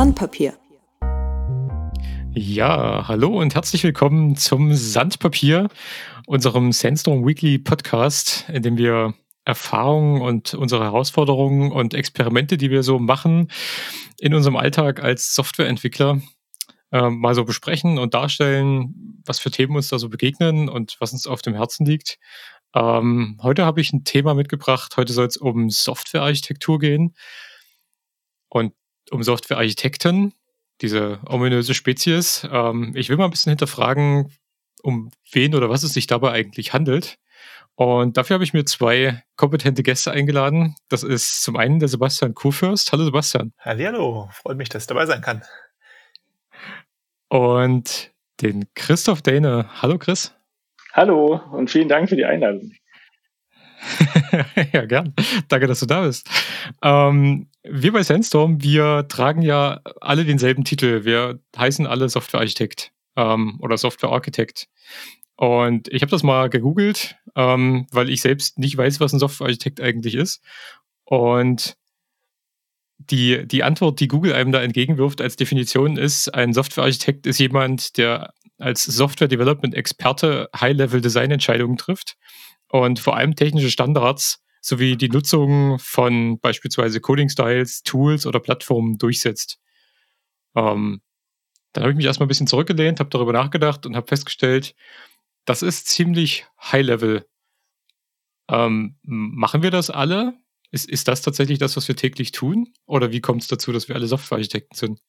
Sandpapier. Ja, hallo und herzlich willkommen zum Sandpapier, unserem Sandstorm Weekly Podcast, in dem wir Erfahrungen und unsere Herausforderungen und Experimente, die wir so machen in unserem Alltag als Softwareentwickler, äh, mal so besprechen und darstellen, was für Themen uns da so begegnen und was uns auf dem Herzen liegt. Ähm, heute habe ich ein Thema mitgebracht. Heute soll es um Softwarearchitektur gehen und um Softwarearchitekten, diese ominöse Spezies. Ähm, ich will mal ein bisschen hinterfragen, um wen oder was es sich dabei eigentlich handelt. Und dafür habe ich mir zwei kompetente Gäste eingeladen. Das ist zum einen der Sebastian Kurfürst. Hallo Sebastian. Hallo, freut mich, dass ich dabei sein kann. Und den Christoph Däne. Hallo Chris. Hallo und vielen Dank für die Einladung. ja, gern. Danke, dass du da bist. Ähm, wir bei Sandstorm, wir tragen ja alle denselben Titel. Wir heißen alle Softwarearchitekt ähm, oder Softwarearchitekt. Und ich habe das mal gegoogelt, ähm, weil ich selbst nicht weiß, was ein Softwarearchitekt eigentlich ist. Und die, die Antwort, die Google einem da entgegenwirft als Definition ist, ein Softwarearchitekt ist jemand, der als Software Development Experte High-Level-Design-Entscheidungen trifft und vor allem technische Standards sowie die Nutzung von beispielsweise Coding-Styles, Tools oder Plattformen durchsetzt. Ähm, dann habe ich mich erstmal ein bisschen zurückgelehnt, habe darüber nachgedacht und habe festgestellt, das ist ziemlich High-Level. Ähm, machen wir das alle? Ist, ist das tatsächlich das, was wir täglich tun? Oder wie kommt es dazu, dass wir alle Softwarearchitekten sind?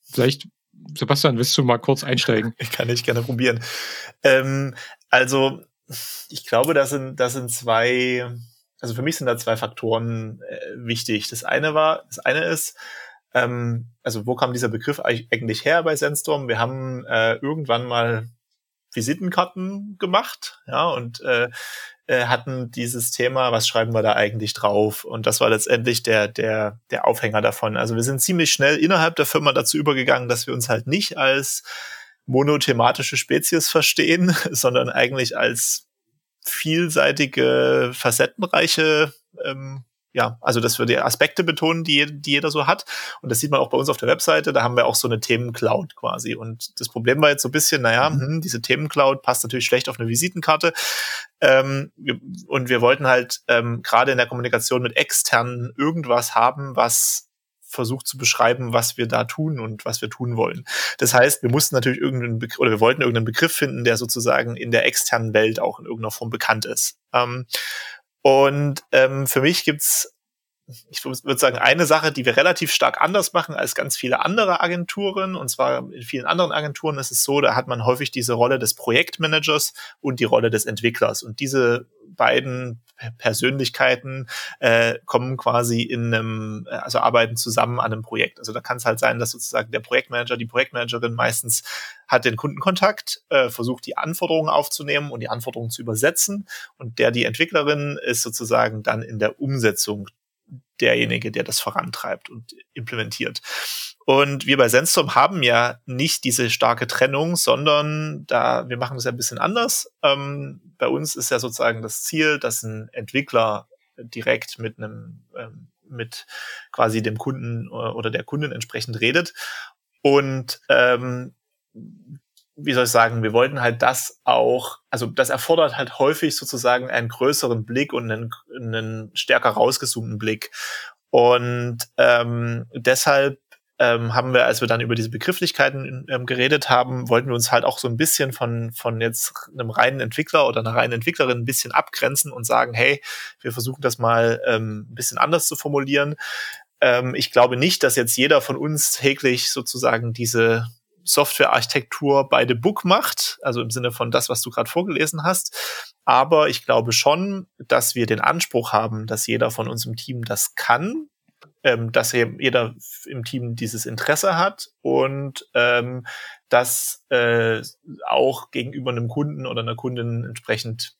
Vielleicht, Sebastian, willst du mal kurz einsteigen? Ich kann nicht gerne probieren. Ähm, also, ich glaube, das sind, das sind zwei, also für mich sind da zwei Faktoren äh, wichtig. Das eine war, das eine ist, ähm, also wo kam dieser Begriff eigentlich her bei Sandstorm? Wir haben äh, irgendwann mal Visitenkarten gemacht, ja, und äh, äh, hatten dieses Thema, was schreiben wir da eigentlich drauf? Und das war letztendlich der, der, der Aufhänger davon. Also wir sind ziemlich schnell innerhalb der Firma dazu übergegangen, dass wir uns halt nicht als monothematische Spezies verstehen, sondern eigentlich als vielseitige, facettenreiche ähm, ja, also dass wir die Aspekte betonen, die, die jeder so hat. Und das sieht man auch bei uns auf der Webseite. Da haben wir auch so eine Themencloud quasi. Und das Problem war jetzt so ein bisschen, naja, mhm. hm, diese Themencloud passt natürlich schlecht auf eine Visitenkarte. Ähm, und wir wollten halt ähm, gerade in der Kommunikation mit externen irgendwas haben, was versucht zu beschreiben, was wir da tun und was wir tun wollen. Das heißt, wir mussten natürlich irgendeinen Begriff, oder wir wollten irgendeinen Begriff finden, der sozusagen in der externen Welt auch in irgendeiner Form bekannt ist. Ähm, und ähm, für mich gibt's ich würde sagen, eine Sache, die wir relativ stark anders machen als ganz viele andere Agenturen. Und zwar in vielen anderen Agenturen ist es so, da hat man häufig diese Rolle des Projektmanagers und die Rolle des Entwicklers. Und diese beiden Persönlichkeiten äh, kommen quasi in einem, also arbeiten zusammen an einem Projekt. Also da kann es halt sein, dass sozusagen der Projektmanager, die Projektmanagerin meistens hat den Kundenkontakt, äh, versucht die Anforderungen aufzunehmen und die Anforderungen zu übersetzen. Und der, die Entwicklerin, ist sozusagen dann in der Umsetzung derjenige, der das vorantreibt und implementiert. Und wir bei Sandstorm haben ja nicht diese starke Trennung, sondern da, wir machen es ja ein bisschen anders. Ähm, bei uns ist ja sozusagen das Ziel, dass ein Entwickler direkt mit einem, ähm, mit quasi dem Kunden äh, oder der Kundin entsprechend redet. Und ähm, wie soll ich sagen, wir wollten halt das auch, also das erfordert halt häufig sozusagen einen größeren Blick und einen, einen stärker rausgezoomten Blick. Und ähm, deshalb ähm, haben wir, als wir dann über diese Begrifflichkeiten ähm, geredet haben, wollten wir uns halt auch so ein bisschen von, von jetzt einem reinen Entwickler oder einer reinen Entwicklerin ein bisschen abgrenzen und sagen, hey, wir versuchen das mal ähm, ein bisschen anders zu formulieren. Ähm, ich glaube nicht, dass jetzt jeder von uns täglich sozusagen diese Softwarearchitektur by the book macht, also im Sinne von das, was du gerade vorgelesen hast. Aber ich glaube schon, dass wir den Anspruch haben, dass jeder von uns im Team das kann, ähm, dass jeder im Team dieses Interesse hat und ähm, das äh, auch gegenüber einem Kunden oder einer Kundin entsprechend,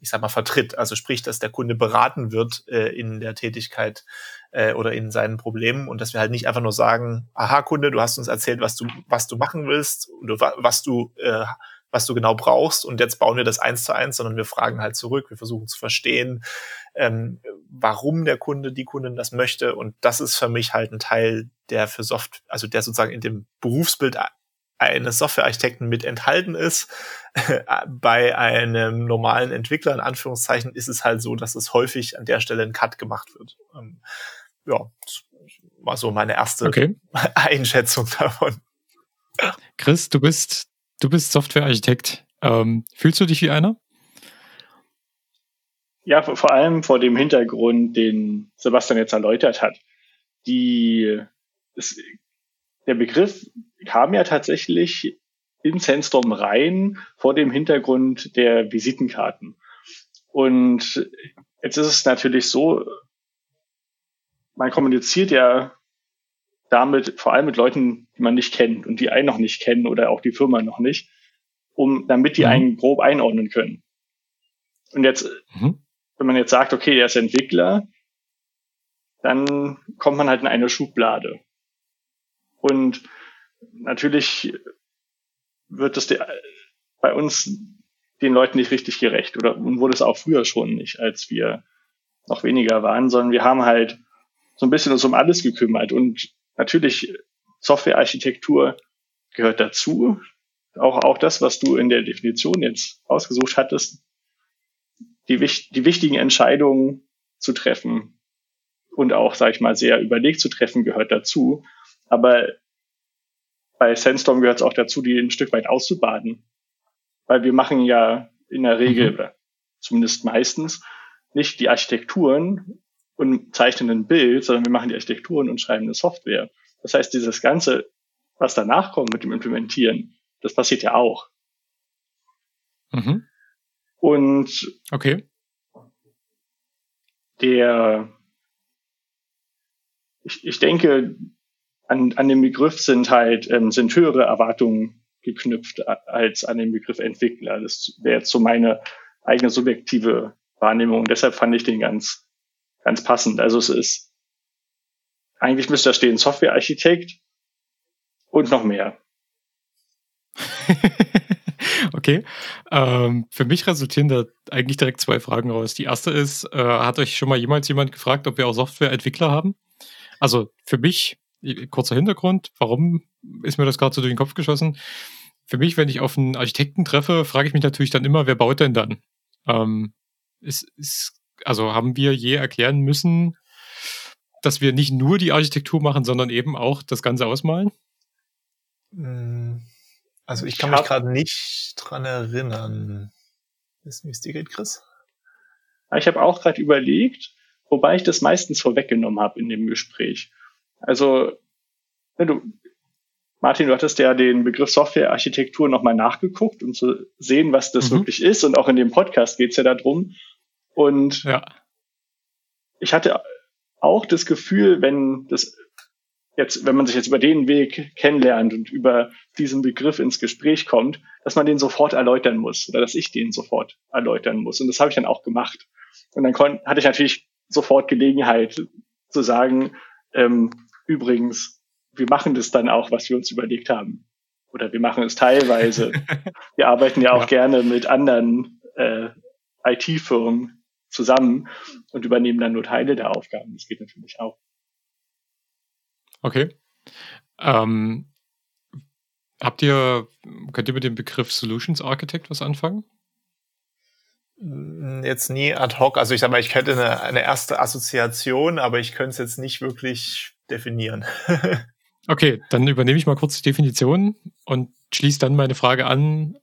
ich sag mal, vertritt. Also sprich, dass der Kunde beraten wird äh, in der Tätigkeit äh, oder in seinen Problemen und dass wir halt nicht einfach nur sagen, aha Kunde, du hast uns erzählt, was du was du machen willst oder was du äh, was du genau brauchst und jetzt bauen wir das eins zu eins, sondern wir fragen halt zurück, wir versuchen zu verstehen, ähm, warum der Kunde, die Kundin das möchte und das ist für mich halt ein Teil, der für Soft, also der sozusagen in dem Berufsbild eines Softwarearchitekten mit enthalten ist. Bei einem normalen Entwickler, in Anführungszeichen, ist es halt so, dass es häufig an der Stelle ein Cut gemacht wird. Ähm, ja, das war so meine erste okay. Einschätzung davon. Chris, du bist, du bist Softwarearchitekt. Ähm, fühlst du dich wie einer? Ja, vor allem vor dem Hintergrund, den Sebastian jetzt erläutert hat. Die, es, der Begriff kam ja tatsächlich in Sandstorm rein vor dem Hintergrund der Visitenkarten. Und jetzt ist es natürlich so, man kommuniziert ja damit vor allem mit Leuten, die man nicht kennt und die einen noch nicht kennen oder auch die Firma noch nicht, um damit die mhm. einen grob einordnen können. Und jetzt, mhm. wenn man jetzt sagt, okay, er ist Entwickler, dann kommt man halt in eine Schublade. Und natürlich wird das bei uns den Leuten nicht richtig gerecht oder wurde es auch früher schon nicht, als wir noch weniger waren, sondern wir haben halt so ein bisschen uns um alles gekümmert und natürlich Softwarearchitektur gehört dazu. Auch, auch das, was du in der Definition jetzt ausgesucht hattest, die, die wichtigen Entscheidungen zu treffen und auch, sag ich mal, sehr überlegt zu treffen, gehört dazu. Aber bei Sandstorm gehört es auch dazu, die ein Stück weit auszubaden. Weil wir machen ja in der Regel, mhm. oder zumindest meistens, nicht die Architekturen und zeichnen ein Bild, sondern wir machen die Architekturen und schreiben eine Software. Das heißt, dieses Ganze, was danach kommt mit dem Implementieren, das passiert ja auch. Mhm. Und okay. der, ich, ich denke, an, an den Begriff sind halt ähm, sind höhere Erwartungen geknüpft als an den Begriff Entwickler. Das wäre jetzt so meine eigene subjektive Wahrnehmung. deshalb fand ich den ganz, ganz passend. Also es ist, eigentlich müsste da stehen Softwarearchitekt und noch mehr. okay. Ähm, für mich resultieren da eigentlich direkt zwei Fragen raus. Die erste ist, äh, hat euch schon mal jemals jemand gefragt, ob wir auch Softwareentwickler haben? Also für mich kurzer Hintergrund, warum ist mir das gerade so durch den Kopf geschossen? Für mich, wenn ich auf einen Architekten treffe, frage ich mich natürlich dann immer, wer baut denn dann? Ähm, ist, ist, also haben wir je erklären müssen, dass wir nicht nur die Architektur machen, sondern eben auch das Ganze ausmalen? Hm, also ich kann ich mich gerade nicht dran erinnern. Wissen, wie es dir geht, Chris? Ich habe auch gerade überlegt, wobei ich das meistens vorweggenommen habe in dem Gespräch. Also, wenn du, Martin, du hattest ja den Begriff Softwarearchitektur nochmal nachgeguckt, um zu sehen, was das mhm. wirklich ist. Und auch in dem Podcast geht's ja darum. Und ja. ich hatte auch das Gefühl, wenn das jetzt, wenn man sich jetzt über den Weg kennenlernt und über diesen Begriff ins Gespräch kommt, dass man den sofort erläutern muss oder dass ich den sofort erläutern muss. Und das habe ich dann auch gemacht. Und dann hatte ich natürlich sofort Gelegenheit zu sagen, ähm, Übrigens, wir machen das dann auch, was wir uns überlegt haben. Oder wir machen es teilweise. wir arbeiten ja auch ja. gerne mit anderen äh, IT-Firmen zusammen und übernehmen dann nur Teile der Aufgaben. Das geht natürlich auch. Okay. Ähm, habt ihr, könnt ihr mit dem Begriff Solutions Architect was anfangen? Jetzt nie ad hoc. Also ich sag mal, ich könnte eine, eine erste Assoziation, aber ich könnte es jetzt nicht wirklich definieren. okay, dann übernehme ich mal kurz die Definition und schließe dann meine Frage an,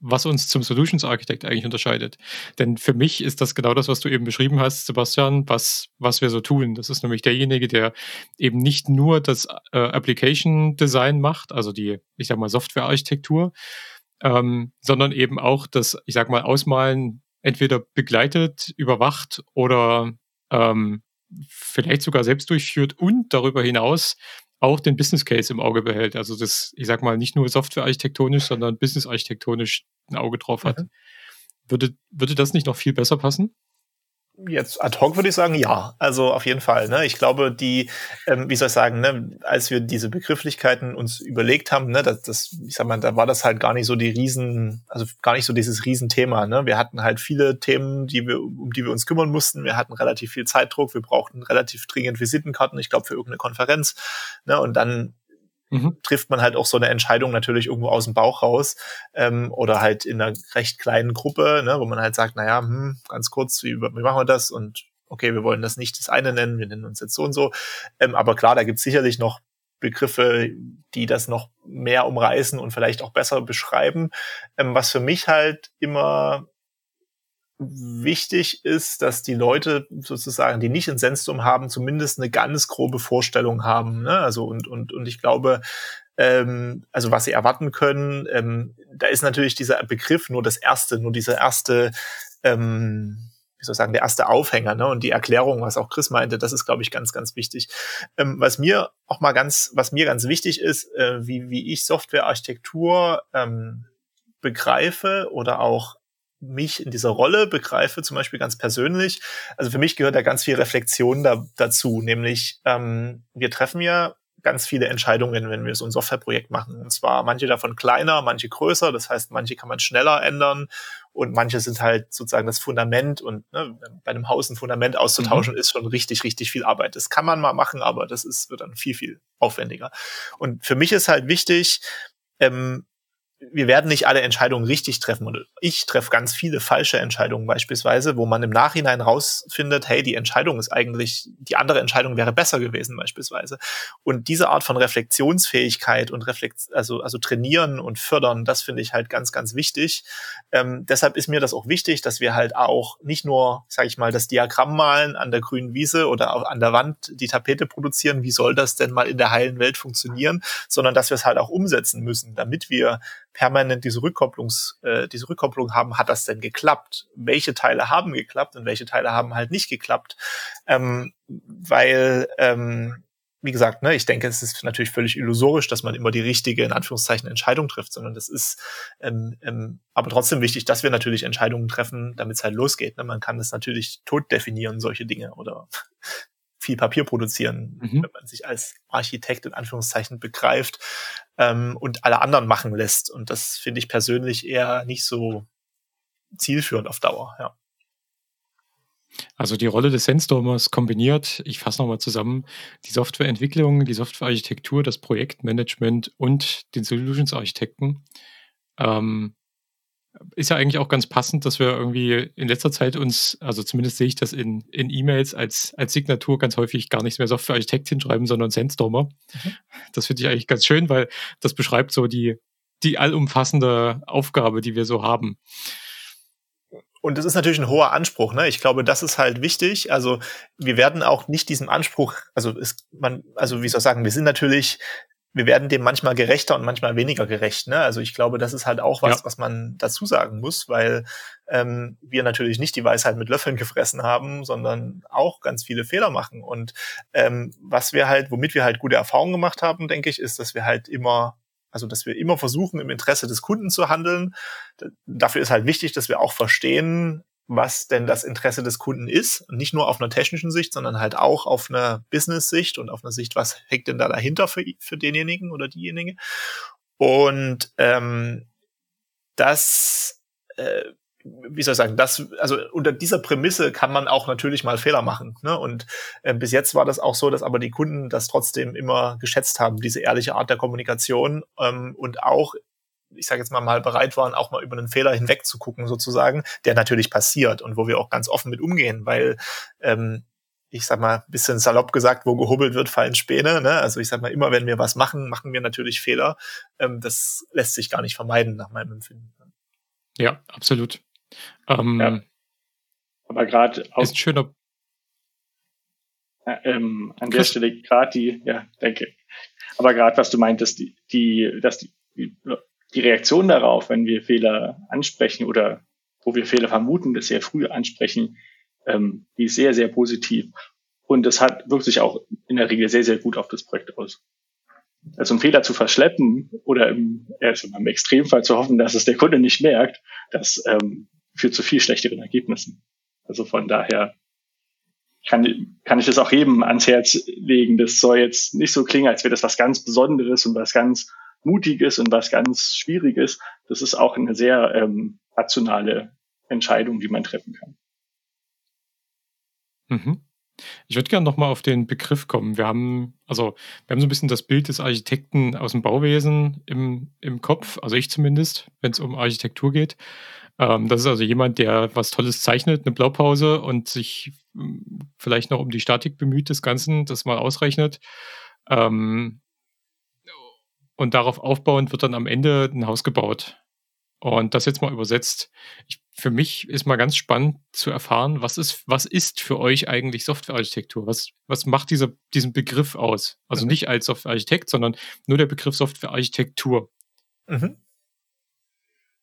was uns zum Solutions Architect eigentlich unterscheidet. Denn für mich ist das genau das, was du eben beschrieben hast, Sebastian, was, was wir so tun. Das ist nämlich derjenige, der eben nicht nur das äh, Application Design macht, also die, ich sag mal, Software-Architektur, ähm, sondern eben auch das, ich sag mal, Ausmalen entweder begleitet, überwacht oder ähm, vielleicht sogar selbst durchführt und darüber hinaus auch den Business Case im Auge behält. Also das, ich sag mal, nicht nur softwarearchitektonisch, sondern business-architektonisch ein Auge drauf hat. Mhm. Würde, würde das nicht noch viel besser passen? Jetzt ad hoc würde ich sagen, ja. Also auf jeden Fall. Ne? Ich glaube, die, ähm, wie soll ich sagen, ne, als wir diese Begrifflichkeiten uns überlegt haben, ne, das, das, ich sag mal, da war das halt gar nicht so die Riesen, also gar nicht so dieses Riesenthema. Ne? Wir hatten halt viele Themen, die wir, um die wir uns kümmern mussten. Wir hatten relativ viel Zeitdruck, wir brauchten relativ dringend Visitenkarten, ich glaube, für irgendeine Konferenz. Ne? Und dann mhm. trifft man halt auch so eine Entscheidung natürlich irgendwo aus dem Bauch raus ähm, oder halt in einer recht kleinen Gruppe, ne, wo man halt sagt, naja, hm, ganz kurz, wie, wie machen wir das und okay, wir wollen das nicht das eine nennen, wir nennen uns jetzt so und so. Ähm, aber klar, da gibt es sicherlich noch Begriffe, die das noch mehr umreißen und vielleicht auch besser beschreiben. Ähm, was für mich halt immer wichtig ist, dass die Leute sozusagen, die nicht ein Sensum haben, zumindest eine ganz grobe Vorstellung haben. Ne? Also und und und ich glaube, ähm, also was sie erwarten können, ähm, da ist natürlich dieser Begriff nur das erste, nur dieser erste ähm, wie soll ich sagen, der erste Aufhänger, ne? Und die Erklärung, was auch Chris meinte, das ist, glaube ich, ganz, ganz wichtig. Ähm, was mir auch mal ganz, was mir ganz wichtig ist, äh, wie, wie ich Softwarearchitektur ähm, begreife oder auch mich in dieser Rolle begreife, zum Beispiel ganz persönlich. Also für mich gehört da ganz viel Reflexion da, dazu, nämlich ähm, wir treffen ja ganz viele Entscheidungen, wenn wir so ein Softwareprojekt machen. Und zwar manche davon kleiner, manche größer. Das heißt, manche kann man schneller ändern und manche sind halt sozusagen das Fundament. Und ne, bei einem Haus ein Fundament auszutauschen mhm. ist schon richtig, richtig viel Arbeit. Das kann man mal machen, aber das ist wird dann viel, viel aufwendiger. Und für mich ist halt wichtig, ähm, wir werden nicht alle Entscheidungen richtig treffen. Und ich treffe ganz viele falsche Entscheidungen beispielsweise, wo man im Nachhinein rausfindet, hey, die Entscheidung ist eigentlich, die andere Entscheidung wäre besser gewesen beispielsweise. Und diese Art von Reflexionsfähigkeit und Reflex, also, also trainieren und fördern, das finde ich halt ganz, ganz wichtig. Ähm, deshalb ist mir das auch wichtig, dass wir halt auch nicht nur, sage ich mal, das Diagramm malen an der grünen Wiese oder auch an der Wand die Tapete produzieren, wie soll das denn mal in der heilen Welt funktionieren, sondern dass wir es halt auch umsetzen müssen, damit wir permanent diese Rückkopplungs, äh, diese Rückkopplung haben, hat das denn geklappt? Welche Teile haben geklappt und welche Teile haben halt nicht geklappt? Ähm, weil ähm, wie gesagt, ne, ich denke, es ist natürlich völlig illusorisch, dass man immer die richtige, in Anführungszeichen, Entscheidung trifft, sondern das ist ähm, ähm, aber trotzdem wichtig, dass wir natürlich Entscheidungen treffen, damit es halt losgeht. Ne? Man kann das natürlich tot definieren, solche Dinge, oder viel Papier produzieren, mhm. wenn man sich als Architekt in Anführungszeichen begreift ähm, und alle anderen machen lässt. Und das finde ich persönlich eher nicht so zielführend auf Dauer, ja. Also die Rolle des Sandstormers kombiniert, ich fasse nochmal zusammen, die Softwareentwicklung, die Softwarearchitektur, das Projektmanagement und den Solutions-Architekten. Ähm, ist ja eigentlich auch ganz passend, dass wir irgendwie in letzter Zeit uns, also zumindest sehe ich das in, in E-Mails als, als Signatur ganz häufig gar nicht mehr Software-Architekt hinschreiben, sondern Sandstormer. Mhm. Das finde ich eigentlich ganz schön, weil das beschreibt so die, die allumfassende Aufgabe, die wir so haben. Und das ist natürlich ein hoher Anspruch, ne? Ich glaube, das ist halt wichtig. Also wir werden auch nicht diesem Anspruch, also ist man, also wie soll ich sagen, wir sind natürlich wir werden dem manchmal gerechter und manchmal weniger gerecht. Ne? Also ich glaube, das ist halt auch was, ja. was man dazu sagen muss, weil ähm, wir natürlich nicht die Weisheit mit Löffeln gefressen haben, sondern auch ganz viele Fehler machen. Und ähm, was wir halt, womit wir halt gute Erfahrungen gemacht haben, denke ich, ist, dass wir halt immer also, dass wir immer versuchen, im Interesse des Kunden zu handeln. Dafür ist halt wichtig, dass wir auch verstehen, was denn das Interesse des Kunden ist. nicht nur auf einer technischen Sicht, sondern halt auch auf einer Business-Sicht und auf einer Sicht, was hängt denn da dahinter für, für denjenigen oder diejenige. Und ähm, das, äh, wie soll ich sagen, das, also unter dieser Prämisse kann man auch natürlich mal Fehler machen. Ne? Und äh, bis jetzt war das auch so, dass aber die Kunden das trotzdem immer geschätzt haben, diese ehrliche Art der Kommunikation ähm, und auch ich sage jetzt mal, mal bereit waren, auch mal über einen Fehler hinweg zu gucken, sozusagen, der natürlich passiert und wo wir auch ganz offen mit umgehen, weil ähm, ich sag mal, bisschen salopp gesagt, wo gehubbelt wird, fallen Späne. Ne? Also ich sag mal, immer wenn wir was machen, machen wir natürlich Fehler. Ähm, das lässt sich gar nicht vermeiden, nach meinem Empfinden. Ja, absolut. Ähm, ja. Aber gerade ist ein schöner äh, ähm, an der Stelle gerade die, ja, danke. Aber gerade was du meintest, die, die, dass die, die Reaktion darauf, wenn wir Fehler ansprechen oder wo wir Fehler vermuten, das sehr früh ansprechen, ähm, die ist sehr, sehr positiv. Und das hat wirkt sich auch in der Regel sehr, sehr gut auf das Projekt aus. Also einen Fehler zu verschleppen oder im, also im Extremfall zu hoffen, dass es der Kunde nicht merkt, das ähm, führt zu viel schlechteren Ergebnissen. Also von daher kann, kann ich das auch jedem ans Herz legen. Das soll jetzt nicht so klingen, als wäre das was ganz Besonderes und was ganz Mutiges und was ganz Schwieriges. Das ist auch eine sehr ähm, rationale Entscheidung, die man treffen kann. Mhm. Ich würde gerne nochmal auf den Begriff kommen. Wir haben, also, wir haben so ein bisschen das Bild des Architekten aus dem Bauwesen im, im Kopf, also ich zumindest, wenn es um Architektur geht. Ähm, das ist also jemand, der was Tolles zeichnet, eine Blaupause und sich hm, vielleicht noch um die Statik bemüht des Ganzen, das mal ausrechnet. Ähm, und darauf aufbauend wird dann am Ende ein Haus gebaut. Und das jetzt mal übersetzt. Ich, für mich ist mal ganz spannend zu erfahren, was ist, was ist für euch eigentlich Softwarearchitektur? Was, was macht dieser, diesen Begriff aus? Also mhm. nicht als Softwarearchitekt, sondern nur der Begriff Softwarearchitektur. Mhm.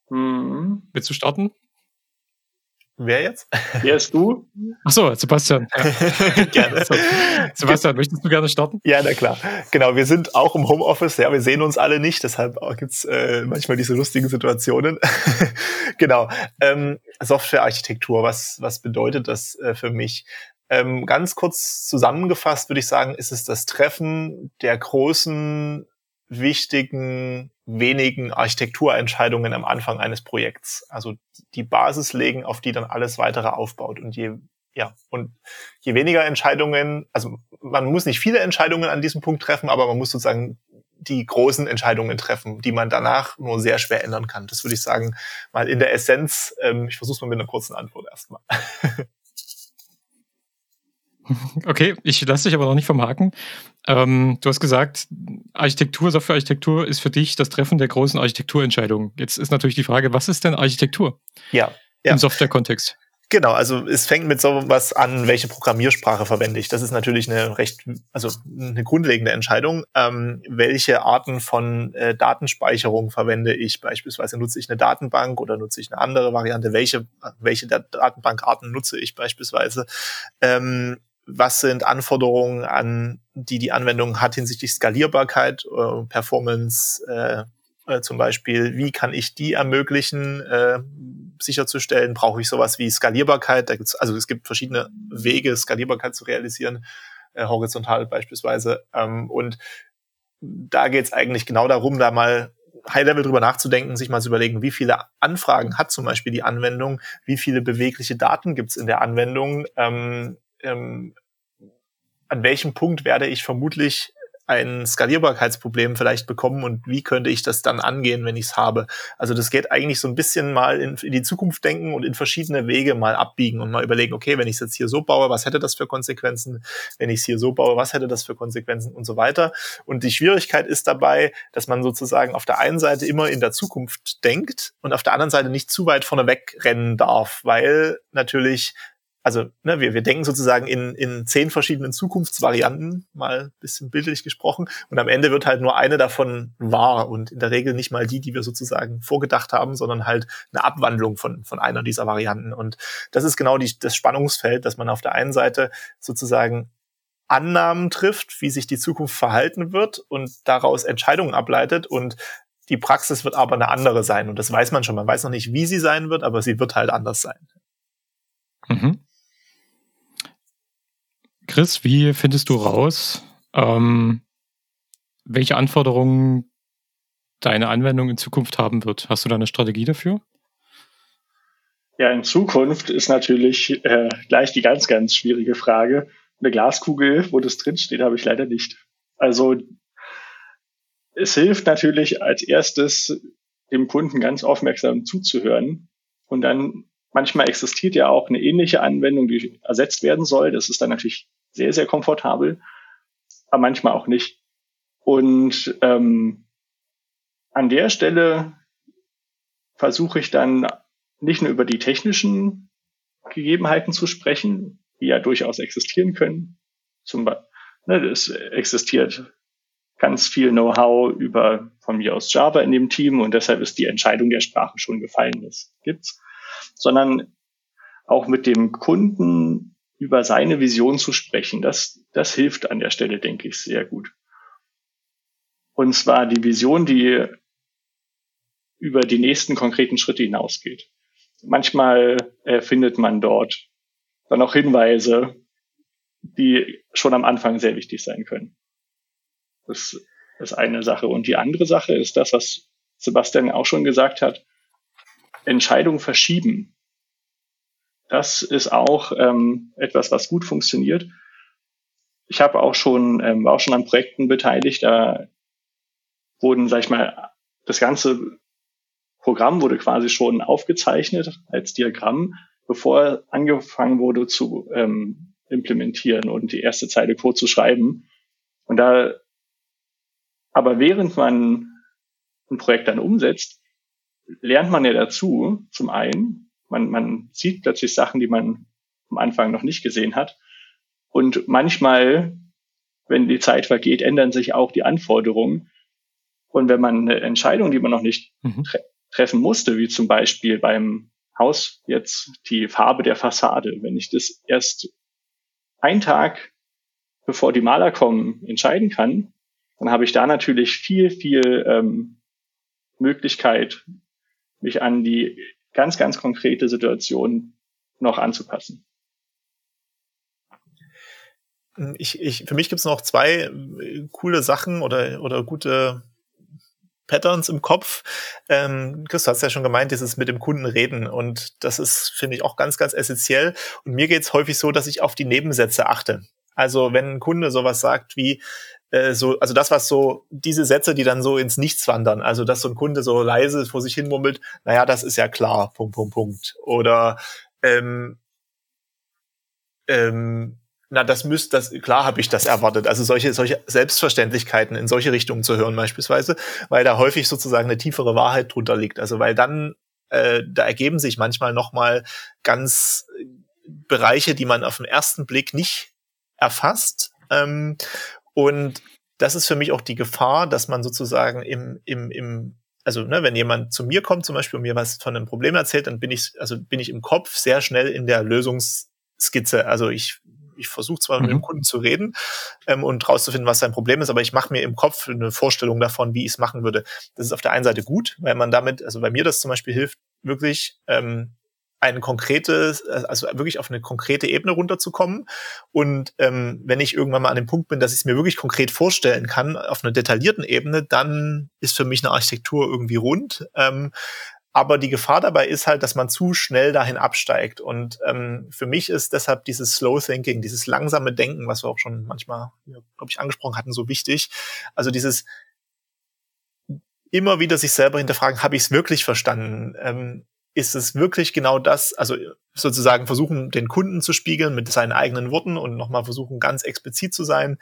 Mhm. Willst du starten? Wer jetzt? Wer ist du? Achso, Sebastian. Ja. gerne. So. Sebastian, möchtest du gerne starten? Ja, na klar. Genau, wir sind auch im Homeoffice. Ja, wir sehen uns alle nicht, deshalb gibt's äh, manchmal diese lustigen Situationen. genau. Ähm, Softwarearchitektur, was, was bedeutet das äh, für mich? Ähm, ganz kurz zusammengefasst würde ich sagen, ist es das Treffen der großen wichtigen, wenigen Architekturentscheidungen am Anfang eines Projekts. Also die Basis legen, auf die dann alles weitere aufbaut. Und je, ja, und je weniger Entscheidungen, also man muss nicht viele Entscheidungen an diesem Punkt treffen, aber man muss sozusagen die großen Entscheidungen treffen, die man danach nur sehr schwer ändern kann. Das würde ich sagen, mal in der Essenz. Ähm, ich versuche es mal mit einer kurzen Antwort erstmal. Okay, ich lasse dich aber noch nicht vom Haken. Ähm, du hast gesagt, Architektur, Softwarearchitektur ist für dich das Treffen der großen Architekturentscheidungen. Jetzt ist natürlich die Frage, was ist denn Architektur? Ja. ja. Im Softwarekontext. Genau, also es fängt mit sowas an, welche Programmiersprache verwende ich. Das ist natürlich eine recht, also eine grundlegende Entscheidung. Ähm, welche Arten von äh, Datenspeicherung verwende ich? Beispielsweise nutze ich eine Datenbank oder nutze ich eine andere Variante? Welche, welche der Datenbankarten nutze ich beispielsweise? Ähm, was sind Anforderungen an, die die Anwendung hat hinsichtlich Skalierbarkeit, äh, Performance äh, äh, zum Beispiel, wie kann ich die ermöglichen, äh, sicherzustellen? Brauche ich sowas wie Skalierbarkeit? Da gibt's, also es gibt verschiedene Wege, Skalierbarkeit zu realisieren, äh, horizontal beispielsweise. Ähm, und da geht es eigentlich genau darum, da mal High-Level drüber nachzudenken, sich mal zu überlegen, wie viele Anfragen hat zum Beispiel die Anwendung, wie viele bewegliche Daten gibt's in der Anwendung, ähm, ähm, an welchem Punkt werde ich vermutlich ein Skalierbarkeitsproblem vielleicht bekommen und wie könnte ich das dann angehen, wenn ich es habe. Also das geht eigentlich so ein bisschen mal in, in, die Zukunft denken und in verschiedene Wege mal abbiegen und mal überlegen, okay, wenn ich es jetzt hier so baue, was hätte das für Konsequenzen? Wenn ich es hier so baue, was hätte das für Konsequenzen und so weiter. Und die Schwierigkeit ist dabei, dass man sozusagen auf der einen Seite immer in der Zukunft denkt und auf der anderen Seite nicht zu weit vorne wegrennen darf, weil natürlich also ne, wir, wir denken sozusagen in, in zehn verschiedenen Zukunftsvarianten, mal bisschen bildlich gesprochen, und am Ende wird halt nur eine davon wahr und in der Regel nicht mal die, die wir sozusagen vorgedacht haben, sondern halt eine Abwandlung von, von einer dieser Varianten. Und das ist genau die, das Spannungsfeld, dass man auf der einen Seite sozusagen Annahmen trifft, wie sich die Zukunft verhalten wird und daraus Entscheidungen ableitet und die Praxis wird aber eine andere sein und das weiß man schon. Man weiß noch nicht, wie sie sein wird, aber sie wird halt anders sein. Mhm. Chris, wie findest du raus, ähm, welche Anforderungen deine Anwendung in Zukunft haben wird? Hast du da eine Strategie dafür? Ja, in Zukunft ist natürlich äh, gleich die ganz, ganz schwierige Frage. Eine Glaskugel, wo das drinsteht, habe ich leider nicht. Also es hilft natürlich als erstes, dem Kunden ganz aufmerksam zuzuhören und dann manchmal existiert ja auch eine ähnliche Anwendung, die ersetzt werden soll. Das ist dann natürlich sehr, sehr komfortabel, aber manchmal auch nicht. Und ähm, an der Stelle versuche ich dann nicht nur über die technischen Gegebenheiten zu sprechen, die ja durchaus existieren können. Zum Beispiel, ne, es existiert ganz viel Know-how über von mir aus Java in dem Team und deshalb ist die Entscheidung der Sprache schon gefallen. Das gibt's. Sondern auch mit dem Kunden über seine Vision zu sprechen. Das, das hilft an der Stelle, denke ich, sehr gut. Und zwar die Vision, die über die nächsten konkreten Schritte hinausgeht. Manchmal äh, findet man dort dann auch Hinweise, die schon am Anfang sehr wichtig sein können. Das ist eine Sache. Und die andere Sache ist das, was Sebastian auch schon gesagt hat, Entscheidungen verschieben. Das ist auch ähm, etwas, was gut funktioniert. Ich habe auch schon, ähm, war auch schon an Projekten beteiligt, da wurden, sag ich mal, das ganze Programm wurde quasi schon aufgezeichnet als Diagramm, bevor angefangen wurde zu ähm, implementieren und die erste Zeile Code zu schreiben. Und da, aber während man ein Projekt dann umsetzt, lernt man ja dazu, zum einen, man, man sieht plötzlich Sachen, die man am Anfang noch nicht gesehen hat. Und manchmal, wenn die Zeit vergeht, ändern sich auch die Anforderungen. Und wenn man eine Entscheidung, die man noch nicht mhm. tre treffen musste, wie zum Beispiel beim Haus jetzt die Farbe der Fassade, wenn ich das erst einen Tag bevor die Maler kommen entscheiden kann, dann habe ich da natürlich viel, viel ähm, Möglichkeit, mich an die ganz, ganz konkrete Situation noch anzupassen. Ich, ich, für mich gibt es noch zwei äh, coole Sachen oder, oder gute Patterns im Kopf. Ähm, Chris, du hast ja schon gemeint, dieses mit dem Kunden reden. Und das ist, finde ich, auch ganz, ganz essentiell. Und mir geht es häufig so, dass ich auf die Nebensätze achte. Also wenn ein Kunde sowas sagt wie, äh, so, also das, was so, diese Sätze, die dann so ins Nichts wandern, also dass so ein Kunde so leise vor sich hin mummelt, naja, das ist ja klar, Punkt, Punkt, Punkt. Oder ähm, ähm, na, das müsste, das, klar habe ich das erwartet. Also solche, solche Selbstverständlichkeiten in solche Richtungen zu hören beispielsweise, weil da häufig sozusagen eine tiefere Wahrheit drunter liegt. Also weil dann, äh, da ergeben sich manchmal nochmal ganz Bereiche, die man auf den ersten Blick nicht erfasst. Ähm, und das ist für mich auch die Gefahr, dass man sozusagen im, im, im also ne, wenn jemand zu mir kommt zum Beispiel und mir was von einem Problem erzählt, dann bin ich, also bin ich im Kopf sehr schnell in der Lösungsskizze. Also ich ich versuche zwar mhm. mit dem Kunden zu reden ähm, und rauszufinden, was sein Problem ist, aber ich mache mir im Kopf eine Vorstellung davon, wie ich es machen würde. Das ist auf der einen Seite gut, weil man damit, also bei mir das zum Beispiel hilft, wirklich ähm, ein konkretes, also wirklich auf eine konkrete Ebene runterzukommen. Und ähm, wenn ich irgendwann mal an dem Punkt bin, dass ich es mir wirklich konkret vorstellen kann, auf einer detaillierten Ebene, dann ist für mich eine Architektur irgendwie rund. Ähm, aber die Gefahr dabei ist halt, dass man zu schnell dahin absteigt. Und ähm, für mich ist deshalb dieses Slow Thinking, dieses langsame Denken, was wir auch schon manchmal, glaube ich, angesprochen hatten, so wichtig. Also dieses immer wieder sich selber hinterfragen, habe ich es wirklich verstanden? Ähm, ist es wirklich genau das, also sozusagen versuchen, den Kunden zu spiegeln mit seinen eigenen Worten und nochmal versuchen, ganz explizit zu sein,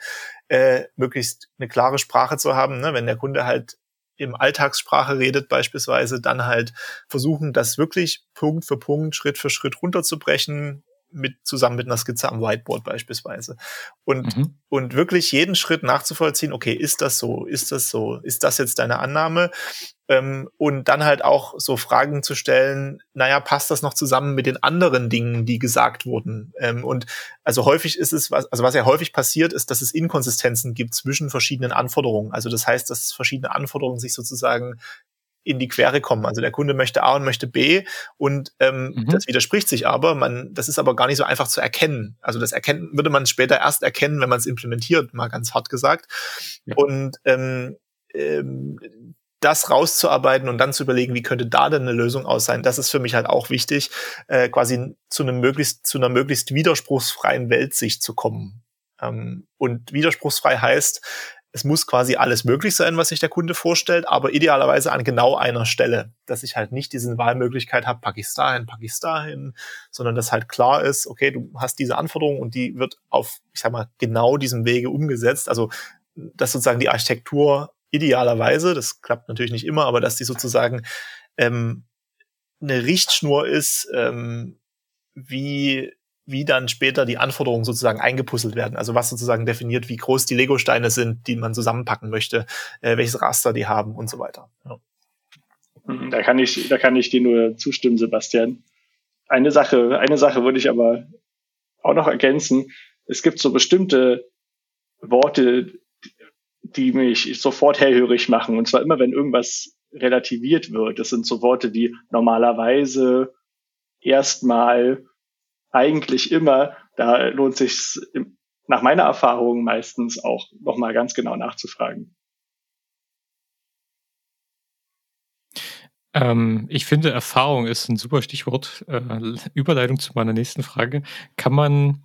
äh, möglichst eine klare Sprache zu haben. Ne? Wenn der Kunde halt im Alltagssprache redet beispielsweise, dann halt versuchen, das wirklich Punkt für Punkt, Schritt für Schritt runterzubrechen, mit, zusammen mit einer Skizze am Whiteboard beispielsweise. Und, mhm. und wirklich jeden Schritt nachzuvollziehen, okay, ist das so, ist das so, ist das jetzt deine Annahme? Ähm, und dann halt auch so Fragen zu stellen, naja, passt das noch zusammen mit den anderen Dingen, die gesagt wurden? Ähm, und also häufig ist es, was, also was ja häufig passiert, ist, dass es Inkonsistenzen gibt zwischen verschiedenen Anforderungen. Also das heißt, dass verschiedene Anforderungen sich sozusagen in die Quere kommen. Also der Kunde möchte A und möchte B und ähm, mhm. das widerspricht sich aber. Man, das ist aber gar nicht so einfach zu erkennen. Also das erkennen würde man später erst erkennen, wenn man es implementiert, mal ganz hart gesagt. Ja. Und ähm, ähm, das rauszuarbeiten und dann zu überlegen, wie könnte da denn eine Lösung aus sein, das ist für mich halt auch wichtig, äh, quasi zu einem möglichst, zu einer möglichst widerspruchsfreien Weltsicht zu kommen. Ähm, und widerspruchsfrei heißt, es muss quasi alles möglich sein, was sich der Kunde vorstellt, aber idealerweise an genau einer Stelle, dass ich halt nicht diese Wahlmöglichkeit habe, pack ich es dahin, pack ich es dahin, sondern dass halt klar ist, okay, du hast diese Anforderung und die wird auf, ich sag mal, genau diesem Wege umgesetzt. Also, dass sozusagen die Architektur idealerweise, das klappt natürlich nicht immer, aber dass die sozusagen ähm, eine Richtschnur ist, ähm, wie, wie dann später die Anforderungen sozusagen eingepuzzelt werden. Also was sozusagen definiert, wie groß die Lego-Steine sind, die man zusammenpacken möchte, äh, welches Raster die haben und so weiter. Ja. Mhm, da kann ich, da kann ich dir nur zustimmen, Sebastian. Eine Sache, eine Sache würde ich aber auch noch ergänzen. Es gibt so bestimmte Worte, die mich sofort hellhörig machen. Und zwar immer, wenn irgendwas relativiert wird. Das sind so Worte, die normalerweise erstmal eigentlich immer, da lohnt sich nach meiner Erfahrung meistens auch nochmal ganz genau nachzufragen. Ähm, ich finde, Erfahrung ist ein super Stichwort. Äh, Überleitung zu meiner nächsten Frage. Kann man,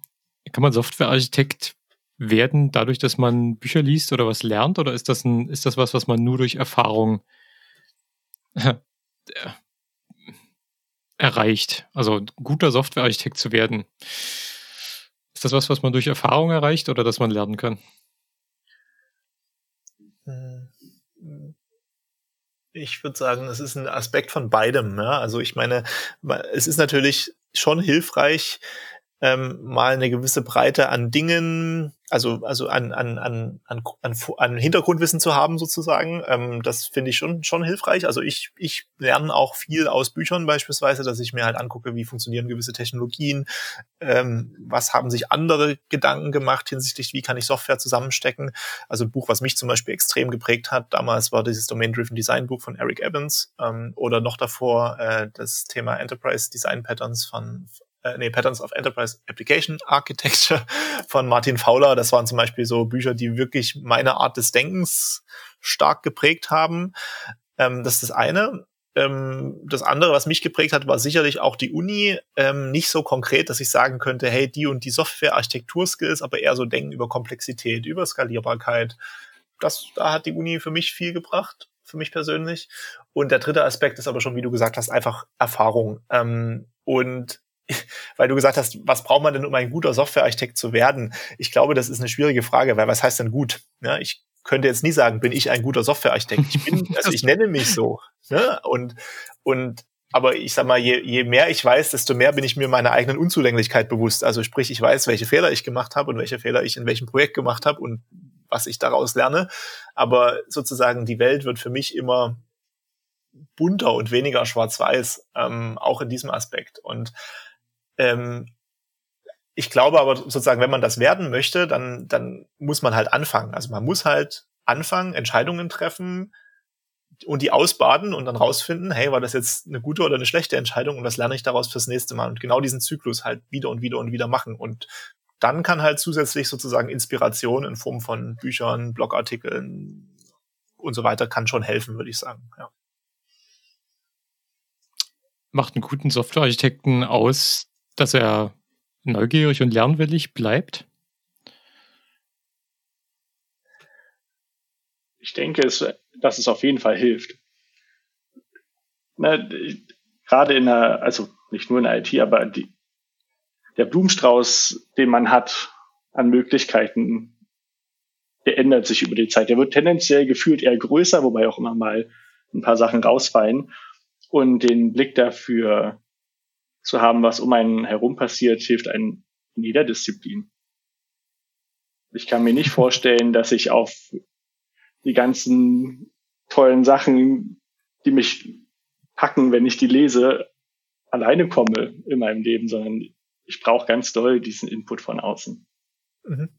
kann man Softwarearchitekt werden, dadurch, dass man Bücher liest oder was lernt? Oder ist das, ein, ist das was, was man nur durch Erfahrung äh, erreicht? Also guter Softwarearchitekt zu werden. Ist das was, was man durch Erfahrung erreicht oder dass man lernen kann? Hm ich würde sagen, es ist ein Aspekt von beidem. Ja? Also ich meine, es ist natürlich schon hilfreich, ähm, mal eine gewisse Breite an Dingen, also, also an, an, an, an, an, an Hintergrundwissen zu haben sozusagen. Ähm, das finde ich schon, schon hilfreich. Also ich, ich lerne auch viel aus Büchern beispielsweise, dass ich mir halt angucke, wie funktionieren gewisse Technologien, ähm, was haben sich andere Gedanken gemacht hinsichtlich, wie kann ich Software zusammenstecken. Also ein Buch, was mich zum Beispiel extrem geprägt hat, damals war dieses Domain-Driven Design Buch von Eric Evans ähm, oder noch davor äh, das Thema Enterprise Design Patterns von äh, nee, Patterns of Enterprise Application Architecture von Martin Fowler. Das waren zum Beispiel so Bücher, die wirklich meine Art des Denkens stark geprägt haben. Ähm, das ist das eine. Ähm, das andere, was mich geprägt hat, war sicherlich auch die Uni. Ähm, nicht so konkret, dass ich sagen könnte, hey, die und die Software-Architektur-Skills, aber eher so denken über Komplexität, über Skalierbarkeit. Das, da hat die Uni für mich viel gebracht für mich persönlich. Und der dritte Aspekt ist aber schon, wie du gesagt hast, einfach Erfahrung. Ähm, und weil du gesagt hast, was braucht man denn, um ein guter Softwarearchitekt zu werden? Ich glaube, das ist eine schwierige Frage, weil was heißt denn gut? Ja, ich könnte jetzt nie sagen, bin ich ein guter Softwarearchitekt? Ich bin, also ich nenne mich so. Ne? Und, und aber ich sag mal, je, je mehr ich weiß, desto mehr bin ich mir meiner eigenen Unzulänglichkeit bewusst. Also sprich, ich weiß, welche Fehler ich gemacht habe und welche Fehler ich in welchem Projekt gemacht habe und was ich daraus lerne. Aber sozusagen die Welt wird für mich immer bunter und weniger schwarz-weiß, ähm, auch in diesem Aspekt. Und ähm, ich glaube aber sozusagen, wenn man das werden möchte, dann, dann muss man halt anfangen. Also man muss halt anfangen, Entscheidungen treffen und die ausbaden und dann rausfinden, hey, war das jetzt eine gute oder eine schlechte Entscheidung und was lerne ich daraus fürs nächste Mal? Und genau diesen Zyklus halt wieder und wieder und wieder machen. Und dann kann halt zusätzlich sozusagen Inspiration in Form von Büchern, Blogartikeln und so weiter kann schon helfen, würde ich sagen. Ja. Macht einen guten Softwarearchitekten aus, dass er neugierig und lernwillig bleibt? Ich denke, es, dass es auf jeden Fall hilft. Na, gerade in der, also nicht nur in der IT, aber die, der Blumenstrauß, den man hat an Möglichkeiten, der ändert sich über die Zeit. Der wird tendenziell gefühlt eher größer, wobei auch immer mal ein paar Sachen rausfallen. Und den Blick dafür zu haben, was um einen herum passiert, hilft einem in jeder Disziplin. Ich kann mir nicht vorstellen, dass ich auf die ganzen tollen Sachen, die mich packen, wenn ich die lese, alleine komme in meinem Leben, sondern ich brauche ganz doll diesen Input von außen. Mhm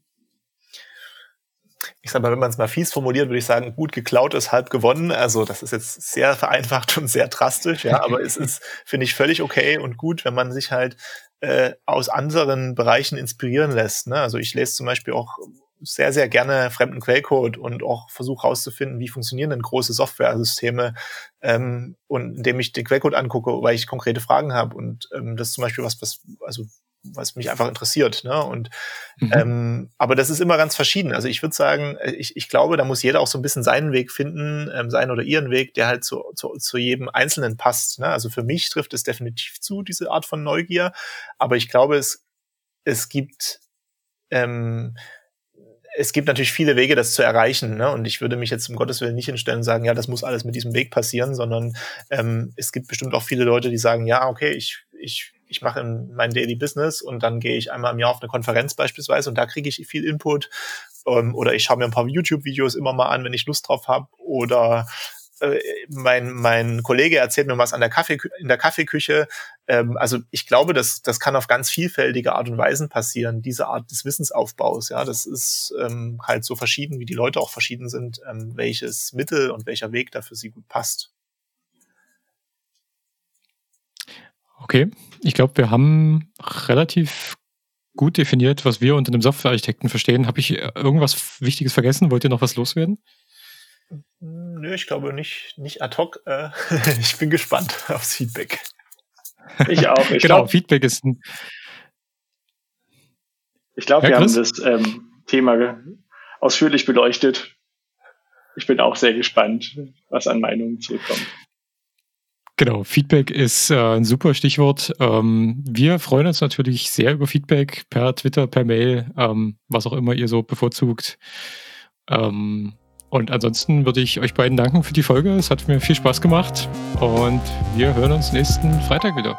ich sag mal, wenn man es mal fies formuliert, würde ich sagen, gut geklaut ist halb gewonnen. Also das ist jetzt sehr vereinfacht und sehr drastisch, ja, aber es ist, finde ich, völlig okay und gut, wenn man sich halt äh, aus anderen Bereichen inspirieren lässt. Ne? Also ich lese zum Beispiel auch sehr, sehr gerne fremden Quellcode und auch versuche herauszufinden, wie funktionieren denn große Software-Systeme ähm, und indem ich den Quellcode angucke, weil ich konkrete Fragen habe. Und ähm, das ist zum Beispiel was, was, also was mich einfach interessiert. Ne? Und mhm. ähm, aber das ist immer ganz verschieden. Also ich würde sagen, äh, ich, ich glaube, da muss jeder auch so ein bisschen seinen Weg finden, ähm, seinen oder ihren Weg, der halt zu, zu, zu jedem Einzelnen passt. Ne? Also für mich trifft es definitiv zu, diese Art von Neugier. Aber ich glaube, es, es gibt ähm, es gibt natürlich viele Wege, das zu erreichen. Ne? Und ich würde mich jetzt um Gottes Willen nicht hinstellen und sagen, ja, das muss alles mit diesem Weg passieren, sondern ähm, es gibt bestimmt auch viele Leute, die sagen, ja, okay, ich, ich ich mache mein Daily Business und dann gehe ich einmal im Jahr auf eine Konferenz beispielsweise und da kriege ich viel Input. Ähm, oder ich schaue mir ein paar YouTube-Videos immer mal an, wenn ich Lust drauf habe. Oder äh, mein, mein Kollege erzählt mir was an der Kaffee, in der Kaffeeküche. Ähm, also ich glaube, das, das kann auf ganz vielfältige Art und Weisen passieren, diese Art des Wissensaufbaus. Ja, das ist ähm, halt so verschieden, wie die Leute auch verschieden sind, ähm, welches Mittel und welcher Weg da für sie gut passt. Okay, ich glaube, wir haben relativ gut definiert, was wir unter einem Softwarearchitekten verstehen. Habe ich irgendwas Wichtiges vergessen? Wollt ihr noch was loswerden? Nö, ich glaube nicht, nicht ad hoc. Äh, ich bin gespannt aufs Feedback. Ich auch. Ich genau, glaub, Feedback ist ein. Ich glaube, Ja, wir haben das ähm, Thema ausführlich beleuchtet. Ich bin auch sehr gespannt, was an Meinungen zurückkommt. Genau, Feedback ist äh, ein super Stichwort. Ähm, wir freuen uns natürlich sehr über Feedback per Twitter, per Mail, ähm, was auch immer ihr so bevorzugt. Ähm, und ansonsten würde ich euch beiden danken für die Folge. Es hat mir viel Spaß gemacht und wir hören uns nächsten Freitag wieder.